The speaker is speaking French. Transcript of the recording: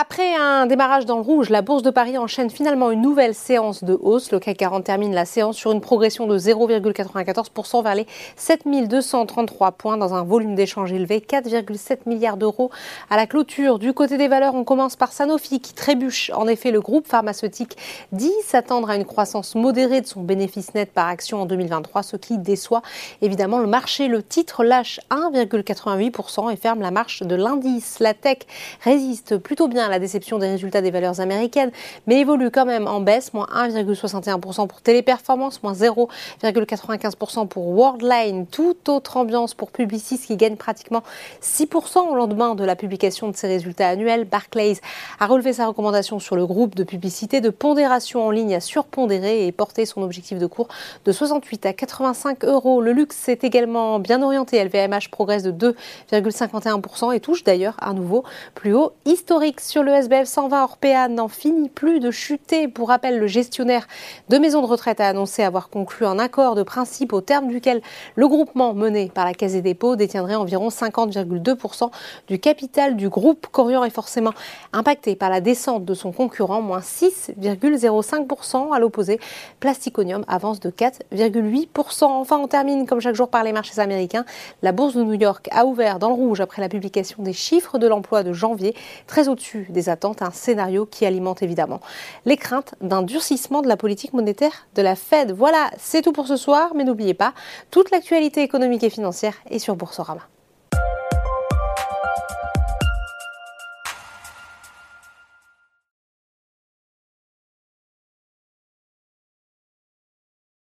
Après un démarrage dans le rouge, la Bourse de Paris enchaîne finalement une nouvelle séance de hausse. Le CAC 40 termine la séance sur une progression de 0,94% vers les 7233 points dans un volume d'échange élevé, 4,7 milliards d'euros à la clôture. Du côté des valeurs, on commence par Sanofi qui trébuche. En effet, le groupe pharmaceutique dit s'attendre à une croissance modérée de son bénéfice net par action en 2023, ce qui déçoit évidemment le marché. Le titre lâche 1,88% et ferme la marche de l'indice. La tech résiste plutôt bien la déception des résultats des valeurs américaines, mais évolue quand même en baisse, moins 1,61% pour Téléperformance, moins 0,95% pour Worldline. Toute autre ambiance pour Publicis qui gagne pratiquement 6% au lendemain de la publication de ses résultats annuels. Barclays a relevé sa recommandation sur le groupe de publicité de pondération en ligne à surpondérer et porter son objectif de cours de 68 à 85 euros. Le luxe est également bien orienté. LVMH progresse de 2,51% et touche d'ailleurs un nouveau plus haut historique sur le SBF 120 Orpea n'en finit plus de chuter. Pour rappel, le gestionnaire de maisons de retraite a annoncé avoir conclu un accord de principe au terme duquel le groupement mené par la Caisse des dépôts détiendrait environ 50,2% du capital du groupe. Corian est forcément impacté par la descente de son concurrent, moins 6,05%. À l'opposé, Plasticonium avance de 4,8%. Enfin, on termine comme chaque jour par les marchés américains. La bourse de New York a ouvert dans le rouge après la publication des chiffres de l'emploi de janvier, très des attentes, un scénario qui alimente évidemment les craintes d'un durcissement de la politique monétaire de la Fed. Voilà, c'est tout pour ce soir, mais n'oubliez pas, toute l'actualité économique et financière est sur Boursorama.